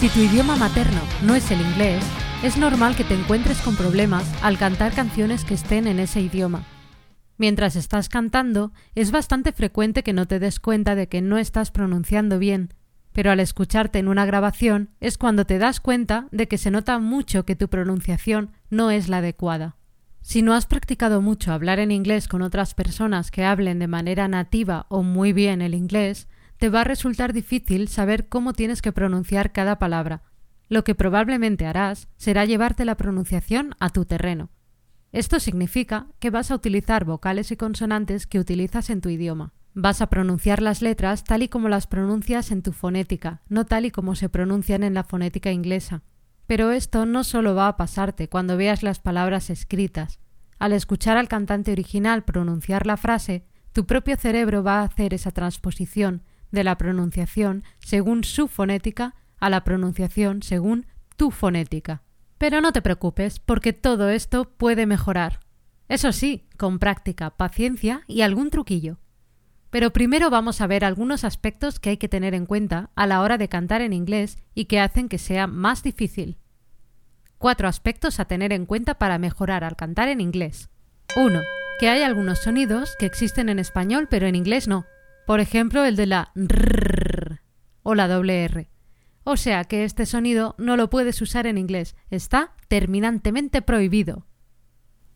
Si tu idioma materno no es el inglés, es normal que te encuentres con problemas al cantar canciones que estén en ese idioma. Mientras estás cantando, es bastante frecuente que no te des cuenta de que no estás pronunciando bien, pero al escucharte en una grabación es cuando te das cuenta de que se nota mucho que tu pronunciación no es la adecuada. Si no has practicado mucho hablar en inglés con otras personas que hablen de manera nativa o muy bien el inglés, te va a resultar difícil saber cómo tienes que pronunciar cada palabra. Lo que probablemente harás será llevarte la pronunciación a tu terreno. Esto significa que vas a utilizar vocales y consonantes que utilizas en tu idioma. Vas a pronunciar las letras tal y como las pronuncias en tu fonética, no tal y como se pronuncian en la fonética inglesa. Pero esto no solo va a pasarte cuando veas las palabras escritas. Al escuchar al cantante original pronunciar la frase, tu propio cerebro va a hacer esa transposición de la pronunciación según su fonética a la pronunciación según tu fonética. Pero no te preocupes, porque todo esto puede mejorar. Eso sí, con práctica, paciencia y algún truquillo. Pero primero vamos a ver algunos aspectos que hay que tener en cuenta a la hora de cantar en inglés y que hacen que sea más difícil. Cuatro aspectos a tener en cuenta para mejorar al cantar en inglés. 1. Que hay algunos sonidos que existen en español pero en inglés no. Por ejemplo, el de la R o la doble R. O sea que este sonido no lo puedes usar en inglés, está terminantemente prohibido.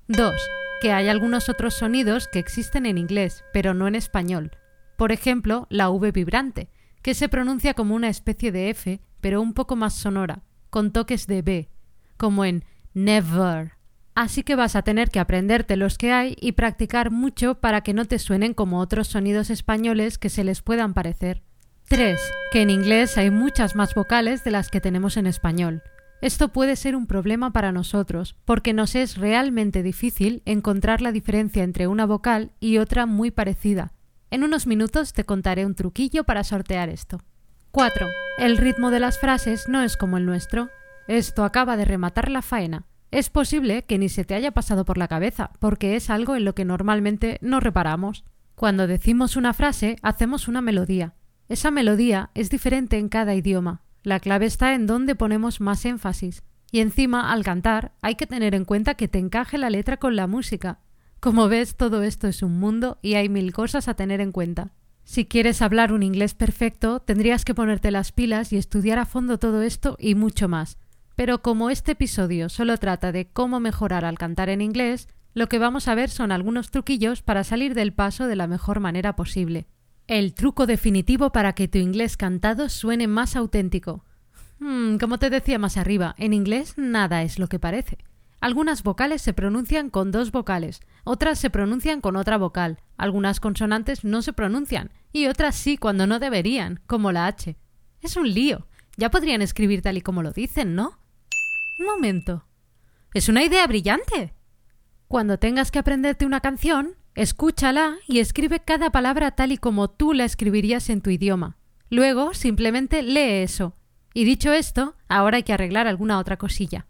2. Que hay algunos otros sonidos que existen en inglés, pero no en español. Por ejemplo, la V vibrante, que se pronuncia como una especie de F, pero un poco más sonora, con toques de B, como en never Así que vas a tener que aprenderte los que hay y practicar mucho para que no te suenen como otros sonidos españoles que se les puedan parecer. 3. Que en inglés hay muchas más vocales de las que tenemos en español. Esto puede ser un problema para nosotros, porque nos es realmente difícil encontrar la diferencia entre una vocal y otra muy parecida. En unos minutos te contaré un truquillo para sortear esto. 4. El ritmo de las frases no es como el nuestro. Esto acaba de rematar la faena. Es posible que ni se te haya pasado por la cabeza, porque es algo en lo que normalmente no reparamos. Cuando decimos una frase, hacemos una melodía. Esa melodía es diferente en cada idioma. La clave está en dónde ponemos más énfasis. Y encima, al cantar, hay que tener en cuenta que te encaje la letra con la música. Como ves, todo esto es un mundo y hay mil cosas a tener en cuenta. Si quieres hablar un inglés perfecto, tendrías que ponerte las pilas y estudiar a fondo todo esto y mucho más. Pero como este episodio solo trata de cómo mejorar al cantar en inglés, lo que vamos a ver son algunos truquillos para salir del paso de la mejor manera posible. El truco definitivo para que tu inglés cantado suene más auténtico. Hmm, como te decía más arriba, en inglés nada es lo que parece. Algunas vocales se pronuncian con dos vocales, otras se pronuncian con otra vocal, algunas consonantes no se pronuncian y otras sí cuando no deberían, como la H. Es un lío. Ya podrían escribir tal y como lo dicen, ¿no? Un momento. Es una idea brillante. Cuando tengas que aprenderte una canción, escúchala y escribe cada palabra tal y como tú la escribirías en tu idioma. Luego simplemente lee eso. Y dicho esto, ahora hay que arreglar alguna otra cosilla.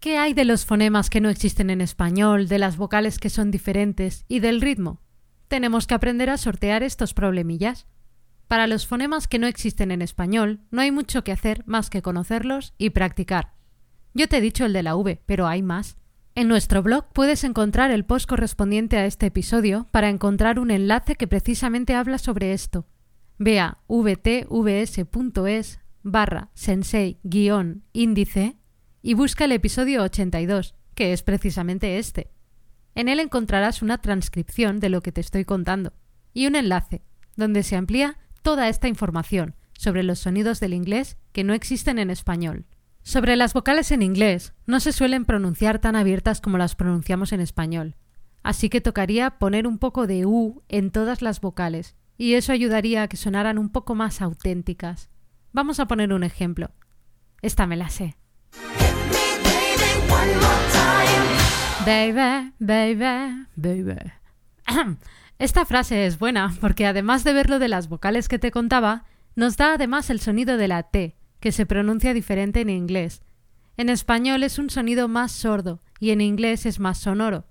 ¿Qué hay de los fonemas que no existen en español, de las vocales que son diferentes y del ritmo? Tenemos que aprender a sortear estos problemillas. Para los fonemas que no existen en español, no hay mucho que hacer más que conocerlos y practicar. Yo te he dicho el de la V, pero hay más. En nuestro blog puedes encontrar el post correspondiente a este episodio para encontrar un enlace que precisamente habla sobre esto. Ve a vtvs.es barra sensei-índice y busca el episodio 82, que es precisamente este. En él encontrarás una transcripción de lo que te estoy contando y un enlace donde se amplía toda esta información sobre los sonidos del inglés que no existen en español. Sobre las vocales en inglés, no se suelen pronunciar tan abiertas como las pronunciamos en español, así que tocaría poner un poco de U en todas las vocales, y eso ayudaría a que sonaran un poco más auténticas. Vamos a poner un ejemplo. Esta me la sé. Baby, baby, baby. Esta frase es buena porque además de ver lo de las vocales que te contaba, nos da además el sonido de la T, que se pronuncia diferente en inglés. En español es un sonido más sordo y en inglés es más sonoro.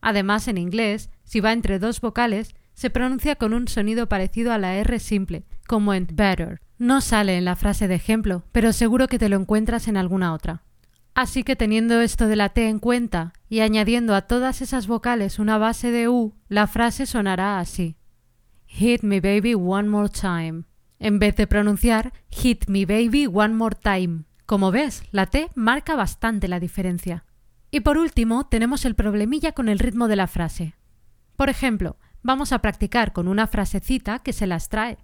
Además, en inglés, si va entre dos vocales, se pronuncia con un sonido parecido a la R simple, como en better. No sale en la frase de ejemplo, pero seguro que te lo encuentras en alguna otra. Así que teniendo esto de la T en cuenta y añadiendo a todas esas vocales una base de U, la frase sonará así. Hit me baby one more time. En vez de pronunciar Hit me baby one more time. Como ves, la T marca bastante la diferencia. Y por último, tenemos el problemilla con el ritmo de la frase. Por ejemplo, vamos a practicar con una frasecita que se las trae.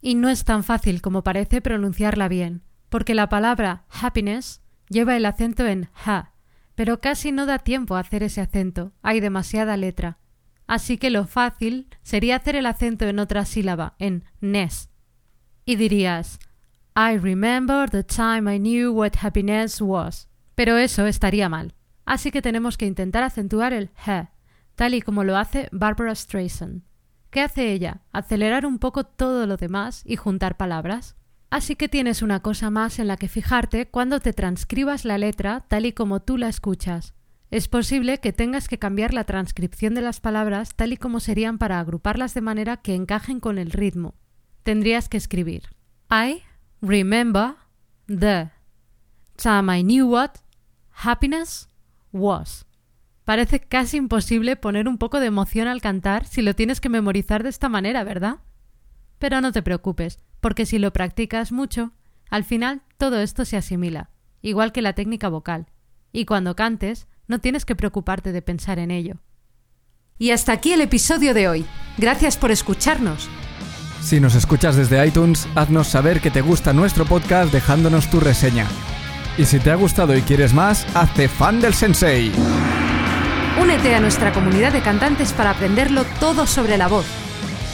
Y no es tan fácil como parece pronunciarla bien, porque la palabra happiness lleva el acento en ha, pero casi no da tiempo a hacer ese acento, hay demasiada letra. Así que lo fácil sería hacer el acento en otra sílaba, en ness. Y dirías, I remember the time I knew what happiness was. Pero eso estaría mal. Así que tenemos que intentar acentuar el ha, tal y como lo hace Barbara Streisand. ¿Qué hace ella? Acelerar un poco todo lo demás y juntar palabras. Así que tienes una cosa más en la que fijarte cuando te transcribas la letra tal y como tú la escuchas. Es posible que tengas que cambiar la transcripción de las palabras tal y como serían para agruparlas de manera que encajen con el ritmo. Tendrías que escribir I remember the time I knew what happiness was. Parece casi imposible poner un poco de emoción al cantar si lo tienes que memorizar de esta manera, ¿verdad? Pero no te preocupes, porque si lo practicas mucho, al final todo esto se asimila, igual que la técnica vocal, y cuando cantes no tienes que preocuparte de pensar en ello. Y hasta aquí el episodio de hoy. Gracias por escucharnos. Si nos escuchas desde iTunes, haznos saber que te gusta nuestro podcast dejándonos tu reseña. Y si te ha gustado y quieres más, hazte fan del sensei. Únete a nuestra comunidad de cantantes para aprenderlo todo sobre la voz.